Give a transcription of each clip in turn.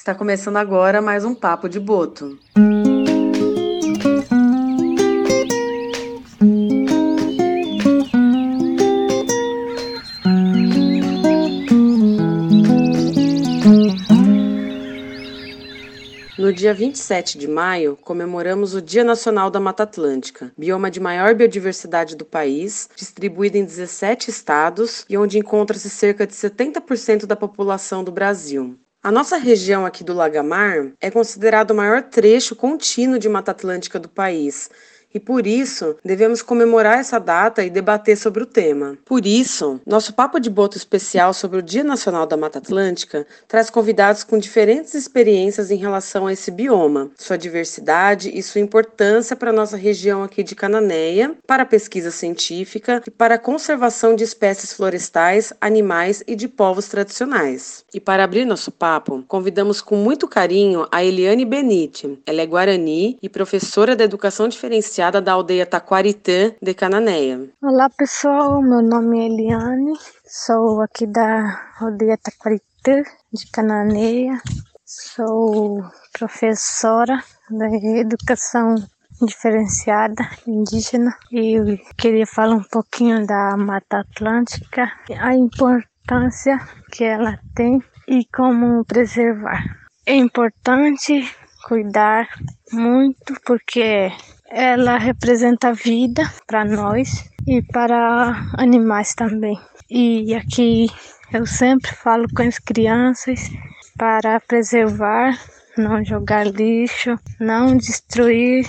Está começando agora mais um Papo de Boto. No dia 27 de maio, comemoramos o Dia Nacional da Mata Atlântica, bioma de maior biodiversidade do país, distribuído em 17 estados e onde encontra-se cerca de 70% da população do Brasil. A nossa região aqui do Lagamar é considerado o maior trecho contínuo de Mata Atlântica do país, e por isso devemos comemorar essa data e debater sobre o tema. Por isso, nosso papo de boto especial sobre o Dia Nacional da Mata Atlântica traz convidados com diferentes experiências em relação a esse bioma, sua diversidade e sua importância para a nossa região aqui de Cananéia, para a pesquisa científica e para a conservação de espécies florestais, animais e de povos tradicionais. E para abrir nosso papo, convidamos com muito carinho a Eliane Benite. Ela é guarani e professora da educação diferenciada da aldeia Taquaritã de Cananéia. Olá pessoal, meu nome é Eliane, sou aqui da aldeia Taquaritã de Cananéia, sou professora da educação diferenciada indígena e queria falar um pouquinho da Mata Atlântica, a importância que ela tem e como preservar. É importante cuidar muito porque ela representa vida para nós e para animais também. E aqui eu sempre falo com as crianças para preservar, não jogar lixo, não destruir,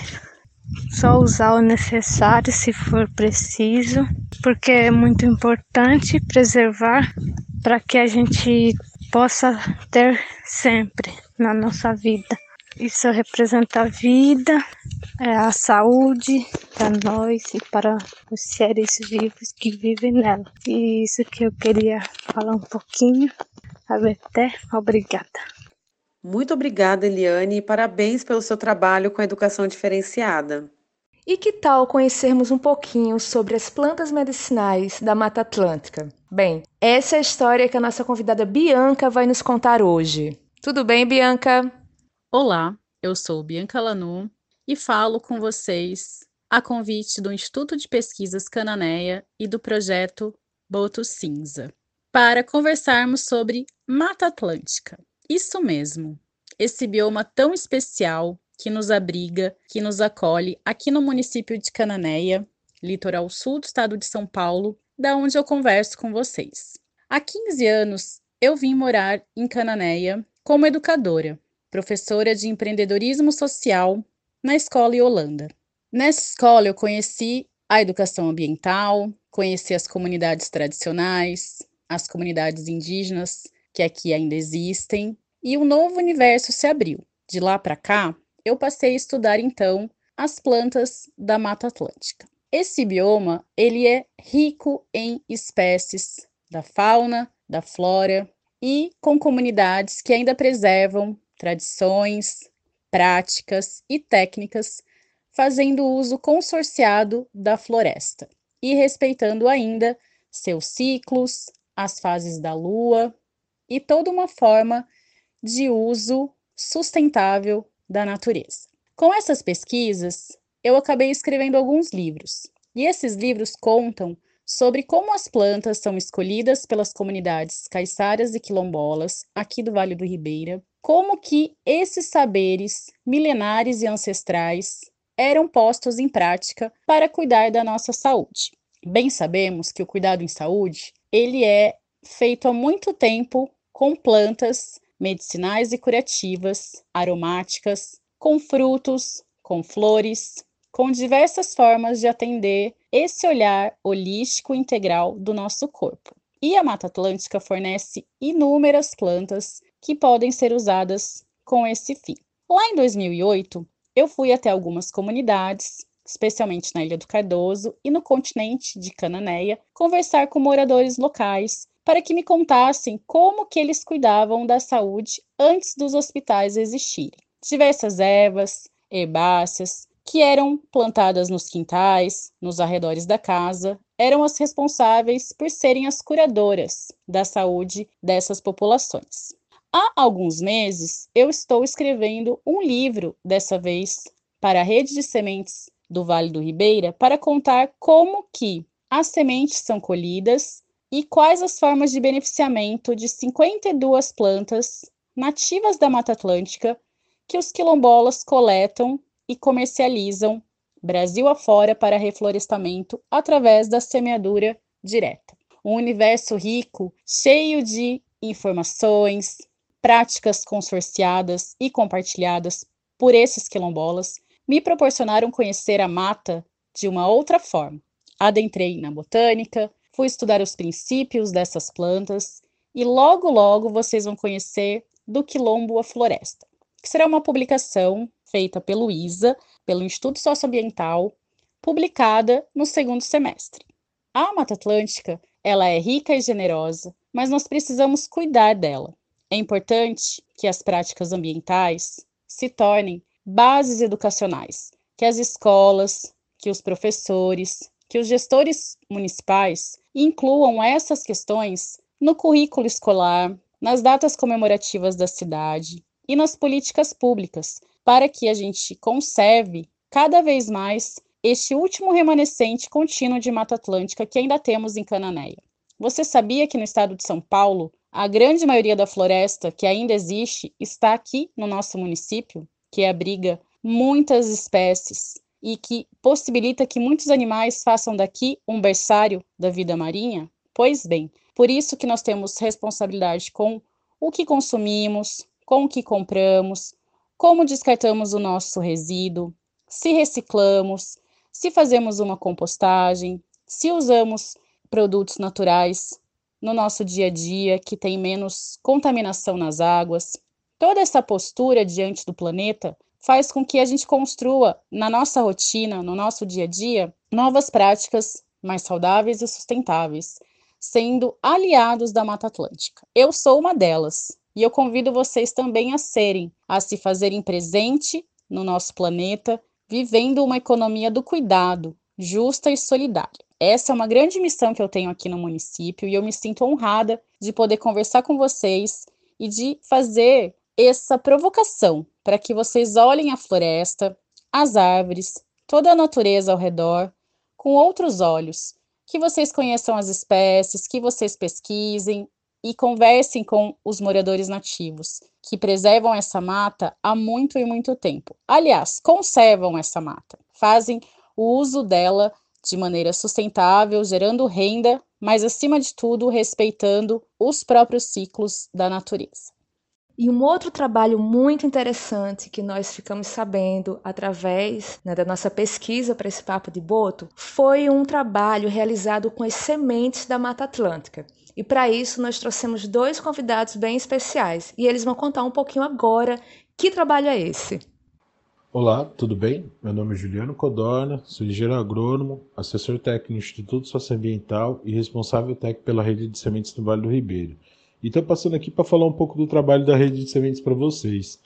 só usar o necessário se for preciso, porque é muito importante preservar para que a gente possa ter sempre na nossa vida. Isso representa a vida, é a saúde para nós e para os seres vivos que vivem nela. E isso que eu queria falar um pouquinho. Até obrigada. Muito obrigada, Eliane, e parabéns pelo seu trabalho com a educação diferenciada. E que tal conhecermos um pouquinho sobre as plantas medicinais da Mata Atlântica? Bem, essa é a história que a nossa convidada Bianca vai nos contar hoje. Tudo bem, Bianca? Olá, eu sou Bianca Lanu e falo com vocês a convite do Instituto de Pesquisas Cananéia e do projeto Boto Cinza, para conversarmos sobre Mata Atlântica. Isso mesmo, esse bioma tão especial que nos abriga, que nos acolhe aqui no município de Cananéia, litoral sul do estado de São Paulo, da onde eu converso com vocês. Há 15 anos eu vim morar em Cananéia como educadora professora de empreendedorismo social na escola Holanda. Nessa escola eu conheci a educação ambiental, conheci as comunidades tradicionais, as comunidades indígenas que aqui ainda existem, e um novo universo se abriu. De lá para cá, eu passei a estudar então as plantas da Mata Atlântica. Esse bioma, ele é rico em espécies da fauna, da flora e com comunidades que ainda preservam tradições, práticas e técnicas, fazendo uso consorciado da floresta e respeitando ainda seus ciclos, as fases da lua e toda uma forma de uso sustentável da natureza. Com essas pesquisas, eu acabei escrevendo alguns livros, e esses livros contam sobre como as plantas são escolhidas pelas comunidades caiçaras e quilombolas aqui do Vale do Ribeira como que esses saberes milenares e ancestrais eram postos em prática para cuidar da nossa saúde. Bem sabemos que o cuidado em saúde, ele é feito há muito tempo com plantas medicinais e curativas, aromáticas, com frutos, com flores, com diversas formas de atender esse olhar holístico integral do nosso corpo. E a Mata Atlântica fornece inúmeras plantas que podem ser usadas com esse fim. Lá em 2008, eu fui até algumas comunidades, especialmente na Ilha do Cardoso e no continente de Cananéia, conversar com moradores locais para que me contassem como que eles cuidavam da saúde antes dos hospitais existirem. Diversas ervas, herbáceas, que eram plantadas nos quintais, nos arredores da casa, eram as responsáveis por serem as curadoras da saúde dessas populações. Há alguns meses eu estou escrevendo um livro, dessa vez para a rede de sementes do Vale do Ribeira, para contar como que as sementes são colhidas e quais as formas de beneficiamento de 52 plantas nativas da Mata Atlântica que os quilombolas coletam e comercializam Brasil afora para reflorestamento através da semeadura direta. Um universo rico, cheio de informações, práticas consorciadas e compartilhadas por esses quilombolas, me proporcionaram conhecer a mata de uma outra forma. Adentrei na botânica, fui estudar os princípios dessas plantas e logo logo vocês vão conhecer do Quilombo a Floresta, que será uma publicação feita pelo ISA, pelo Instituto Socioambiental, publicada no segundo semestre. A Mata Atlântica, ela é rica e generosa, mas nós precisamos cuidar dela. É importante que as práticas ambientais se tornem bases educacionais, que as escolas, que os professores, que os gestores municipais incluam essas questões no currículo escolar, nas datas comemorativas da cidade e nas políticas públicas, para que a gente conserve cada vez mais este último remanescente contínuo de Mata Atlântica que ainda temos em Cananéia. Você sabia que no estado de São Paulo, a grande maioria da floresta que ainda existe está aqui no nosso município, que abriga muitas espécies e que possibilita que muitos animais façam daqui um berçário da vida marinha? Pois bem, por isso que nós temos responsabilidade com o que consumimos, com o que compramos, como descartamos o nosso resíduo, se reciclamos, se fazemos uma compostagem, se usamos produtos naturais no nosso dia a dia que tem menos contaminação nas águas. Toda essa postura diante do planeta faz com que a gente construa na nossa rotina, no nosso dia a dia, novas práticas mais saudáveis e sustentáveis, sendo aliados da Mata Atlântica. Eu sou uma delas e eu convido vocês também a serem, a se fazerem presente no nosso planeta, vivendo uma economia do cuidado, justa e solidária. Essa é uma grande missão que eu tenho aqui no município e eu me sinto honrada de poder conversar com vocês e de fazer essa provocação para que vocês olhem a floresta, as árvores, toda a natureza ao redor com outros olhos que vocês conheçam as espécies, que vocês pesquisem e conversem com os moradores nativos, que preservam essa mata há muito e muito tempo. Aliás, conservam essa mata, fazem o uso dela de maneira sustentável, gerando renda, mas acima de tudo respeitando os próprios ciclos da natureza. E um outro trabalho muito interessante que nós ficamos sabendo através né, da nossa pesquisa para esse Papo de Boto foi um trabalho realizado com as sementes da Mata Atlântica. E para isso nós trouxemos dois convidados bem especiais e eles vão contar um pouquinho agora que trabalho é esse. Olá, tudo bem? Meu nome é Juliano Codorna, sou engenheiro agrônomo, assessor técnico no Instituto Socioambiental e responsável técnico pela rede de sementes do Vale do Ribeiro. E estou passando aqui para falar um pouco do trabalho da rede de sementes para vocês.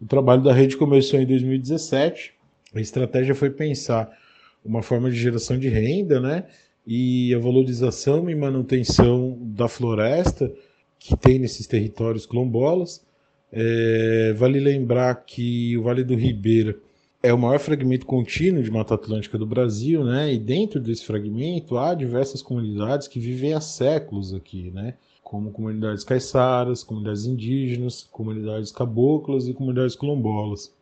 O trabalho da rede começou em 2017. A estratégia foi pensar uma forma de geração de renda, né? E a valorização e manutenção da floresta que tem nesses territórios quilombolas. É, vale lembrar que o Vale do Ribeira é o maior fragmento contínuo de Mata Atlântica do Brasil, né? E dentro desse fragmento há diversas comunidades que vivem há séculos aqui, né? como comunidades caiçaras, comunidades indígenas, comunidades caboclas e comunidades quilombolas.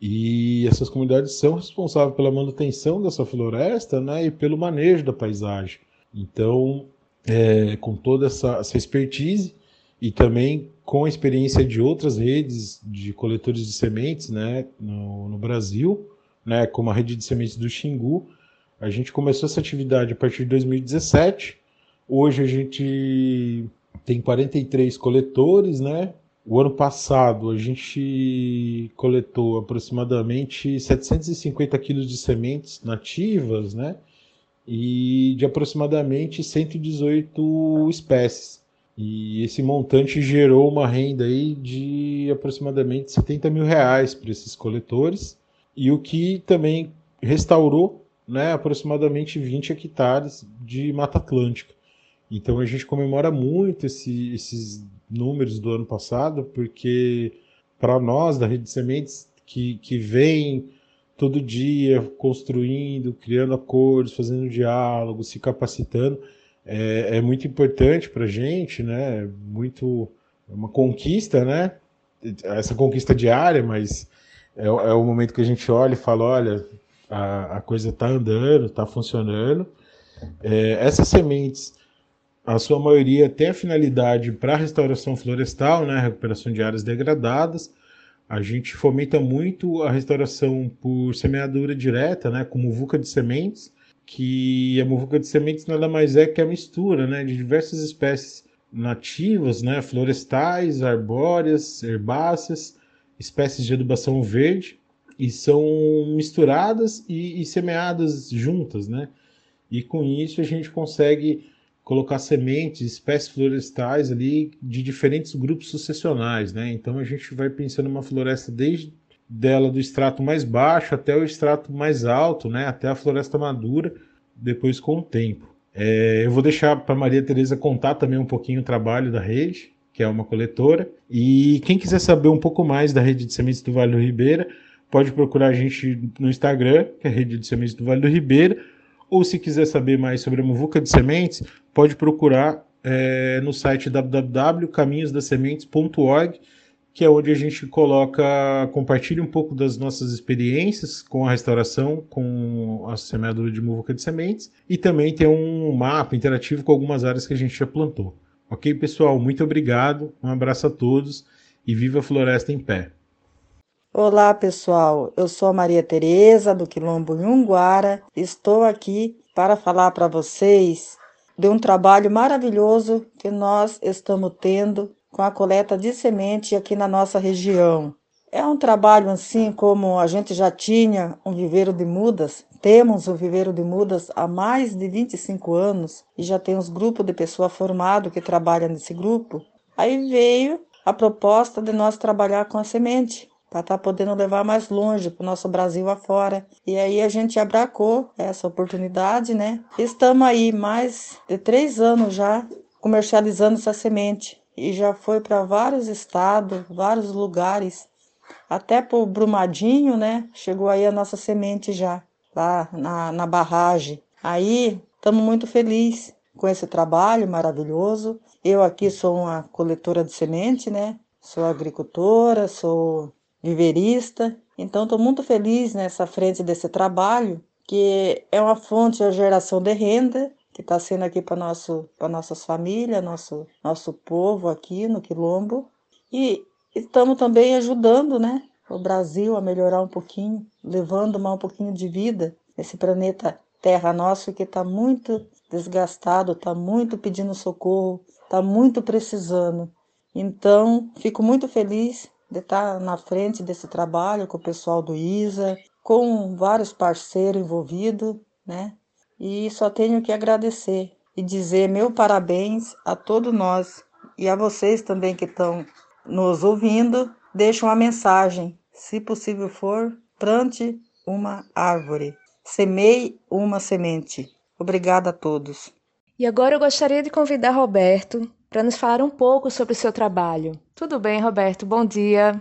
E essas comunidades são responsáveis pela manutenção dessa floresta né, e pelo manejo da paisagem. Então, é, com toda essa, essa expertise e também com a experiência de outras redes de coletores de sementes né, no, no Brasil, né, como a rede de sementes do Xingu, a gente começou essa atividade a partir de 2017. Hoje a gente tem 43 coletores, né? O ano passado a gente coletou aproximadamente 750 quilos de sementes nativas, né? E de aproximadamente 118 espécies. E esse montante gerou uma renda aí de aproximadamente 70 mil reais para esses coletores. E o que também restaurou né, aproximadamente 20 hectares de Mata Atlântica. Então a gente comemora muito esse, esses números do ano passado, porque para nós da Rede de Sementes, que, que vem todo dia construindo, criando acordos, fazendo diálogo, se capacitando, é, é muito importante para a gente, né? Muito é uma conquista, né? Essa conquista diária, mas é, é, o momento que a gente olha e fala, olha, a, a coisa está andando, está funcionando. É, essas sementes, a sua maioria tem a finalidade para restauração florestal, né? Recuperação de áreas degradadas a gente fomenta muito a restauração por semeadura direta, né, com muvuca de sementes, que a muvuca de sementes nada mais é que a mistura né, de diversas espécies nativas, né, florestais, arbóreas, herbáceas, espécies de adubação verde, e são misturadas e, e semeadas juntas, né? E com isso a gente consegue colocar sementes, espécies florestais ali de diferentes grupos sucessionais, né? Então a gente vai pensando uma floresta desde dela do extrato mais baixo até o extrato mais alto, né? Até a floresta madura, depois com o tempo. É, eu vou deixar para Maria Tereza contar também um pouquinho o trabalho da rede, que é uma coletora. E quem quiser saber um pouco mais da rede de sementes do Vale do Ribeira, pode procurar a gente no Instagram, que é a rede de sementes do Vale do Ribeira, ou se quiser saber mais sobre a muvuca de sementes, pode procurar é, no site www.caminhosdasementes.org, que é onde a gente coloca, compartilha um pouco das nossas experiências com a restauração, com a semeadura de muvuca de sementes, e também tem um mapa interativo com algumas áreas que a gente já plantou. Ok, pessoal? Muito obrigado, um abraço a todos e viva a floresta em pé! Olá, pessoal. Eu sou a Maria Tereza do Quilombo Nhunguara. Estou aqui para falar para vocês de um trabalho maravilhoso que nós estamos tendo com a coleta de semente aqui na nossa região. É um trabalho assim como a gente já tinha um viveiro de mudas, temos um viveiro de mudas há mais de 25 anos e já temos grupo de pessoas formado que trabalha nesse grupo. Aí veio a proposta de nós trabalhar com a semente para estar tá podendo levar mais longe para o nosso Brasil afora. E aí a gente abracou essa oportunidade, né? Estamos aí mais de três anos já comercializando essa semente e já foi para vários estados, vários lugares, até o Brumadinho, né? Chegou aí a nossa semente já lá na, na barragem. Aí estamos muito felizes com esse trabalho maravilhoso. Eu aqui sou uma coletora de semente, né? Sou agricultora, sou viverista. Então, estou muito feliz nessa frente desse trabalho, que é uma fonte de geração de renda, que está sendo aqui para nosso para nossas famílias, nosso nosso povo aqui no quilombo. E estamos também ajudando, né, o Brasil a melhorar um pouquinho, levando mais um pouquinho de vida esse planeta Terra nosso que está muito desgastado, está muito pedindo socorro, está muito precisando. Então, fico muito feliz de estar na frente desse trabalho com o pessoal do ISA, com vários parceiros envolvidos, né? E só tenho que agradecer e dizer meu parabéns a todos nós e a vocês também que estão nos ouvindo. Deixe uma mensagem, se possível for, plante uma árvore, semeie uma semente. Obrigada a todos. E agora eu gostaria de convidar Roberto para nos falar um pouco sobre o seu trabalho. Tudo bem, Roberto? Bom dia.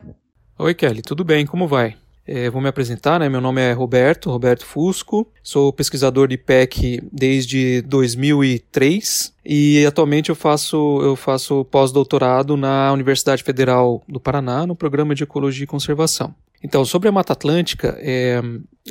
Oi, Kelly, tudo bem? Como vai? É, vou me apresentar, né? Meu nome é Roberto, Roberto Fusco. Sou pesquisador de PEC desde 2003 e atualmente eu faço, eu faço pós-doutorado na Universidade Federal do Paraná no programa de Ecologia e Conservação. Então, sobre a Mata Atlântica, é,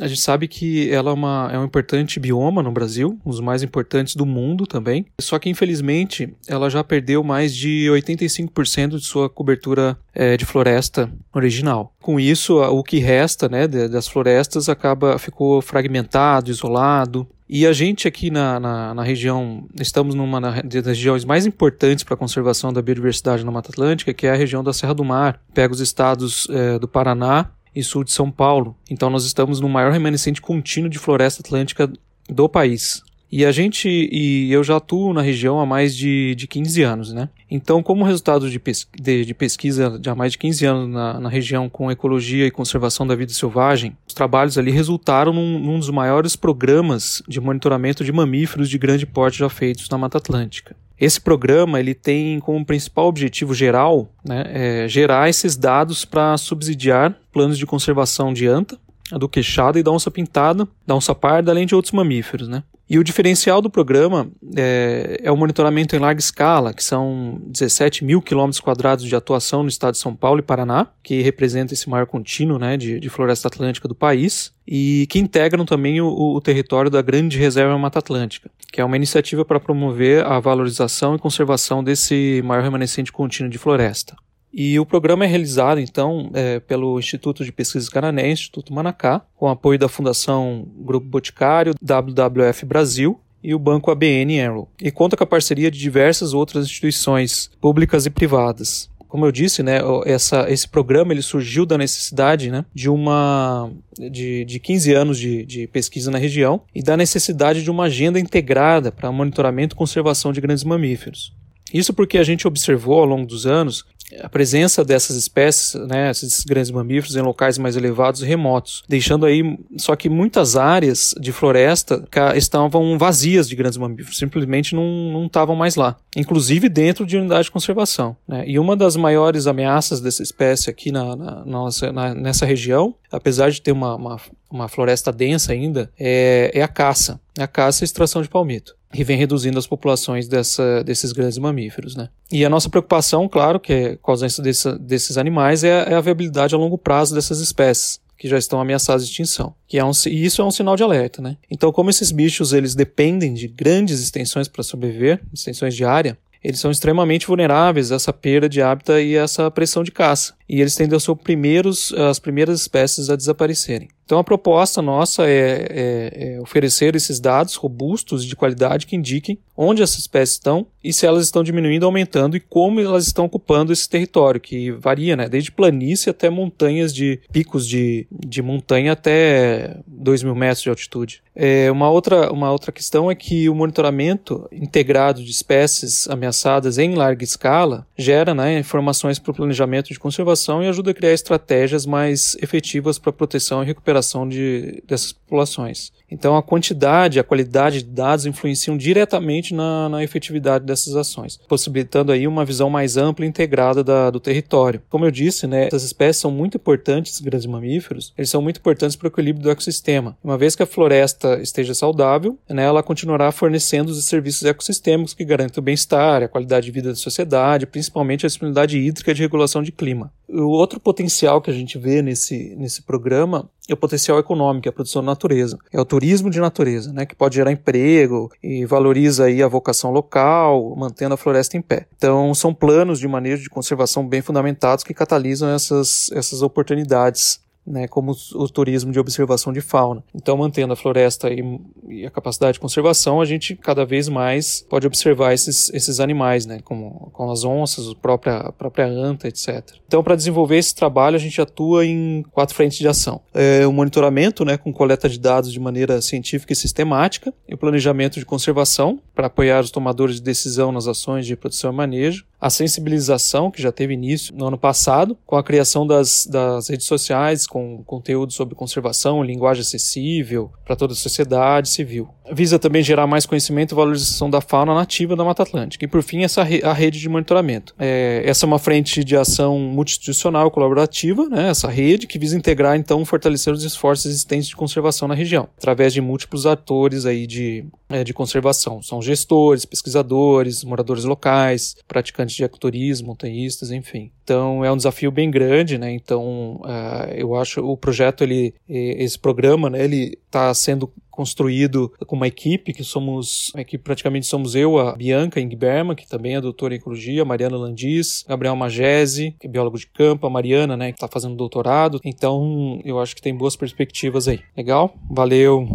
a gente sabe que ela é, uma, é um importante bioma no Brasil, um dos mais importantes do mundo também. Só que, infelizmente, ela já perdeu mais de 85% de sua cobertura é, de floresta original. Com isso, o que resta né, das florestas acaba ficou fragmentado, isolado. E a gente aqui na, na, na região, estamos numa das regiões mais importantes para a conservação da biodiversidade na Mata Atlântica, que é a região da Serra do Mar. Pega os estados é, do Paraná, e sul de São Paulo. Então nós estamos no maior remanescente contínuo de floresta atlântica do país. E a gente, e eu já atuo na região há mais de, de 15 anos, né? Então, como resultado de, pes de, de pesquisa de há mais de 15 anos na, na, região com ecologia e conservação da vida selvagem, os trabalhos ali resultaram num, num dos maiores programas de monitoramento de mamíferos de grande porte já feitos na Mata Atlântica. Esse programa ele tem como principal objetivo geral né, é, gerar esses dados para subsidiar planos de conservação de anta, do queixada e da onça pintada, da onça parda, além de outros mamíferos. Né? E o diferencial do programa é, é, o monitoramento em larga escala, que são 17 mil quilômetros quadrados de atuação no estado de São Paulo e Paraná, que representa esse maior contínuo né, de, de floresta atlântica do país, e que integram também o, o território da Grande Reserva Mata Atlântica, que é uma iniciativa para promover a valorização e conservação desse maior remanescente contínuo de floresta. E o programa é realizado, então, é, pelo Instituto de Pesquisas Canané, Instituto Manacá, com apoio da Fundação Grupo Boticário, WWF Brasil e o Banco ABN Enroll, e conta com a parceria de diversas outras instituições públicas e privadas. Como eu disse, né, essa, esse programa ele surgiu da necessidade né, de uma de, de 15 anos de, de pesquisa na região e da necessidade de uma agenda integrada para monitoramento e conservação de grandes mamíferos. Isso porque a gente observou ao longo dos anos a presença dessas espécies, né, esses grandes mamíferos, em locais mais elevados e remotos, deixando aí só que muitas áreas de floresta estavam vazias de grandes mamíferos, simplesmente não estavam mais lá, inclusive dentro de unidade de conservação. Né? E uma das maiores ameaças dessa espécie aqui na, na nossa, na, nessa região, apesar de ter uma, uma, uma floresta densa ainda, é, é a caça, é a caça e a extração de palmito que vem reduzindo as populações dessa, desses grandes mamíferos. Né? E a nossa preocupação, claro, que é, com a ausência desse, desses animais, é, é, a viabilidade a longo prazo dessas espécies que já estão ameaçadas de extinção. Que é um, e isso é um sinal de alerta. Né? Então, como esses bichos eles dependem de grandes extensões para sobreviver, extensões de área, eles são extremamente vulneráveis a essa perda de hábitat e a essa pressão de caça. E eles tendem a ser primeiros, as primeiras espécies a desaparecerem. Então a proposta nossa é, é, é, oferecer esses dados robustos de qualidade que indiquem onde essas espécies estão e se elas estão diminuindo, aumentando e como elas estão ocupando esse território, que varia, né? Desde planície até montanhas de picos de, de montanha até 2 mil metros de altitude. É, uma, outra, uma outra questão é que o monitoramento integrado de espécies ameaçadas em larga escala gera né, informações para o planejamento de conservação e ajuda a criar estratégias mais efetivas para proteção e recuperação de, dessas populações. Então, a quantidade, a qualidade de dados influenciam diretamente na, na efetividade dessas ações, possibilitando aí uma visão mais ampla e integrada da, do território. Como eu disse, né, essas espécies são muito importantes, grandes mamíferos, eles são muito importantes para o equilíbrio do ecossistema. Uma vez que a floresta esteja saudável, né, ela continuará fornecendo os serviços ecossistêmicos que garantem o bem-estar, a qualidade de vida da sociedade, principalmente a disponibilidade hídrica de regulação de clima. O outro potencial que a gente vê nesse, nesse programa é o potencial econômico, é a produção de natureza. É o turismo de natureza, né, que pode gerar emprego e valoriza aí a vocação local, mantendo a floresta em pé. Então, são planos de manejo de conservação bem fundamentados que catalisam essas, essas oportunidades né, como o turismo de observação de fauna. Então, mantendo a floresta e, e, a capacidade de conservação, a gente cada vez mais pode observar esses, esses animais, né, como, como as onças, a própria, a própria anta, etc. Então, para desenvolver esse trabalho, a gente atua em quatro frentes de ação. É o monitoramento, né, com coleta de dados de maneira científica e sistemática, e o planejamento de conservação, para apoiar os tomadores de decisão nas ações de produção e manejo, a sensibilização, que já teve início no ano passado, com a criação das, das redes sociais, com conteúdo sobre conservação, linguagem acessível para toda a sociedade civil. Visa também gerar mais conhecimento e valorização da fauna nativa da Mata Atlântica. E, por fim, essa re a rede de monitoramento. É, essa é uma frente de ação multidisciplinar colaborativa, né, essa rede, que visa integrar, então, fortalecer os esforços existentes de conservação na região, através de múltiplos atores aí de, é, de conservação. São gestores, pesquisadores, moradores locais, praticantes de ecoturismo, montanhistas, enfim. Então é um desafio bem grande, né? Então uh, eu acho o projeto ele esse programa, né? Ele está sendo construído com uma equipe que somos, uma equipe praticamente somos eu, a Bianca Ingberma, que também é doutora em ecologia, a Mariana Landis, Gabriel Magese, que é biólogo de campo, a Mariana, né, que está fazendo doutorado. Então, eu acho que tem boas perspectivas aí. Legal? Valeu.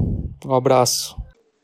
Um abraço.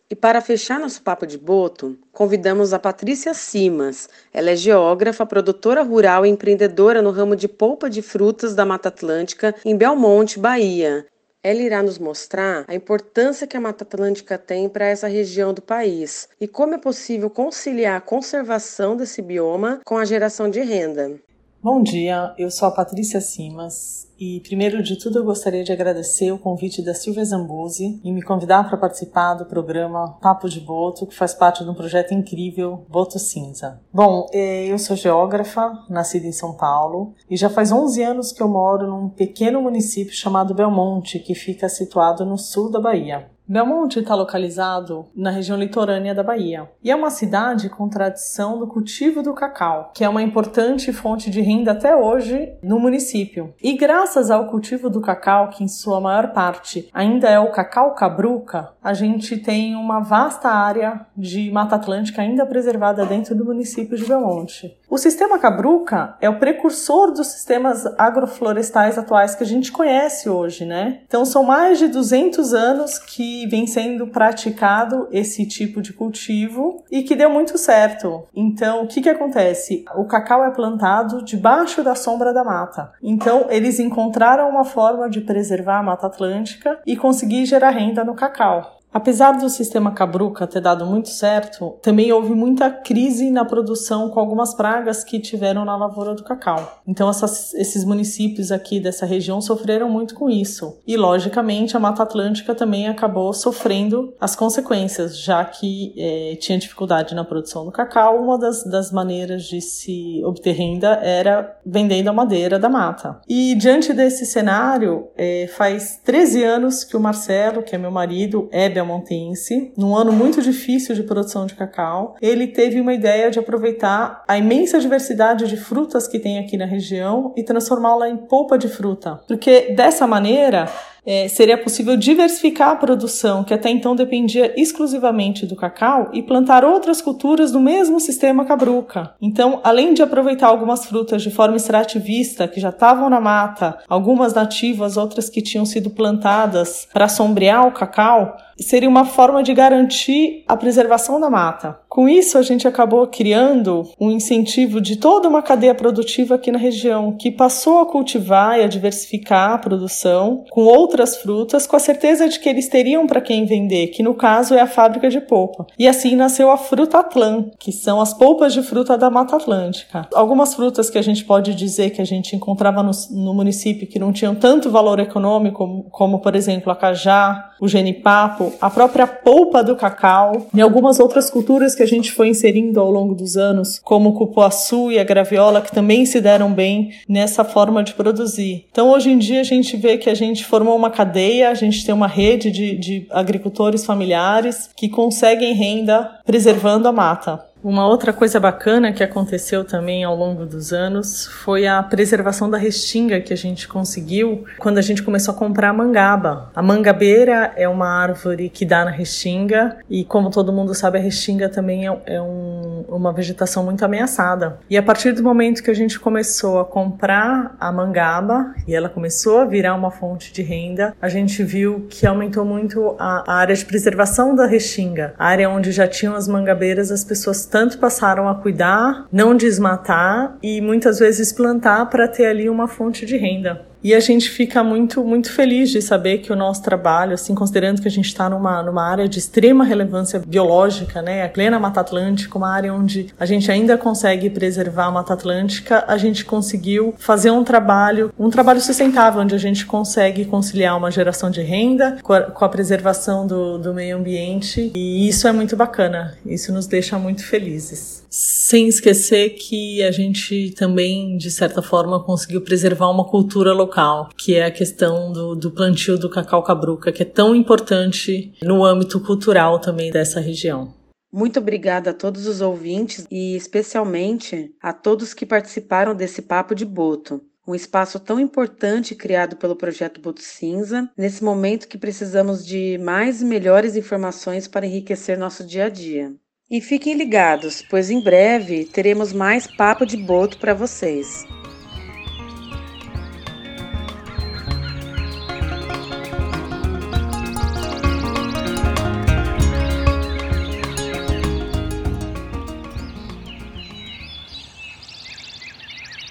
E para fechar nosso papo de boto, convidamos a Patrícia Simas. Ela é geógrafa, produtora rural e empreendedora no ramo de polpa de frutas da Mata Atlântica, em Belmonte, Bahia. Ela irá nos mostrar a importância que a Mata Atlântica tem para essa região do país e como é possível conciliar a conservação desse bioma com a geração de renda. Bom dia, eu sou a Patrícia Simas e, primeiro de tudo, eu gostaria de agradecer o convite da Silvia Zambuzi e me convidar para participar do programa Papo de Boto, que faz parte de um projeto incrível, Boto Cinza. Bom, é, eu sou geógrafa, nascida em São Paulo, e já faz 11 anos que eu moro num pequeno município chamado Belmonte, que fica situado no sul da Bahia. Belmonte está localizado na região litorânea da Bahia e é uma cidade com tradição do cultivo do cacau, que é uma importante fonte de renda até hoje no município. E graças ao cultivo do cacau, que em sua maior parte ainda é o cacau cabruca, a gente tem uma vasta área de Mata Atlântica ainda preservada dentro do município de Belmonte. O sistema cabruca é o precursor dos sistemas agroflorestais atuais que a gente conhece hoje, né? Então são mais de 200 anos que vem sendo praticado esse tipo de cultivo e que deu muito certo. Então, o que, que acontece? O cacau é plantado debaixo da sombra da mata. Então, eles encontraram uma forma de preservar a Mata Atlântica e conseguir gerar renda no cacau. Apesar do sistema Cabruca ter dado muito certo, também houve muita crise na produção com algumas pragas que tiveram na lavoura do cacau. Então, essas, esses municípios aqui dessa região sofreram muito com isso. E, logicamente, a Mata Atlântica também acabou sofrendo as consequências, já que é, tinha dificuldade na produção do cacau. Uma das, das maneiras de se obter renda era vendendo a madeira da mata. E, diante desse cenário, é, faz 13 anos que o Marcelo, que é meu marido, é belmontense, num ano muito difícil de produção de cacau, ele teve uma ideia de aproveitar a imensa diversidade de frutas que tem aqui na região e transformá-la em polpa de fruta. Porque dessa maneira, é, seria possível diversificar a produção, que até então dependia exclusivamente do cacau, e plantar outras culturas no mesmo sistema cabruca. Então, além de aproveitar algumas frutas de forma extrativista, que já estavam na mata, algumas nativas, outras que tinham sido plantadas para sombrear o cacau, seria uma forma de garantir a preservação da mata. Com isso, a gente acabou criando um incentivo de toda uma cadeia produtiva aqui na região, que passou a cultivar e a diversificar a produção com outras frutas, com a certeza de que eles teriam para quem vender, que no caso é a fábrica de polpa. E assim nasceu a Fruta Atlã, que são as polpas de fruta da Mata Atlântica. Algumas frutas que a gente pode dizer que a gente encontrava no, no município que não tinham tanto valor econômico, como, como por exemplo a cajá, o genipapo, a própria polpa do cacau e algumas outras culturas que a gente foi inserindo ao longo dos anos, como o cupuaçu e a graviola, que também se deram bem nessa forma de produzir. Então, hoje em dia, a gente vê que a gente formou uma cadeia, a gente tem uma rede de, de agricultores familiares que conseguem renda preservando a mata. Uma outra coisa bacana que aconteceu também ao longo dos anos foi a preservação da restinga que a gente conseguiu quando a gente começou a comprar a mangaba. A mangabeira é uma árvore que dá na restinga e, como todo mundo sabe, a restinga também é, é um, uma vegetação muito ameaçada. E a partir do momento que a gente começou a comprar a mangaba e ela começou a virar uma fonte de renda, a gente viu que aumentou muito a, a área de preservação da restinga, a área onde já tinham as mangabeiras, as pessoas tanto passaram a cuidar, não desmatar e muitas vezes plantar para ter ali uma fonte de renda. E a gente fica muito, muito feliz de saber que o nosso trabalho, assim, considerando que a gente está numa, numa área de extrema relevância biológica, né, a plena Mata Atlântica, uma área onde a gente ainda consegue preservar a Mata Atlântica, a gente conseguiu fazer um trabalho, um trabalho sustentável, onde a gente consegue conciliar uma geração de renda com a, com a preservação do, do meio ambiente. E isso é muito bacana, isso nos deixa muito felizes. Sem esquecer que a gente também, de certa forma, conseguiu preservar uma cultura local, que é a questão do, do plantio do cacau cabruca, que é tão importante no âmbito cultural também dessa região. Muito obrigada a todos os ouvintes e especialmente a todos que participaram desse Papo de Boto, um espaço tão importante criado pelo projeto Boto Cinza, nesse momento que precisamos de mais e melhores informações para enriquecer nosso dia a dia. E fiquem ligados, pois em breve teremos mais papo de boto para vocês.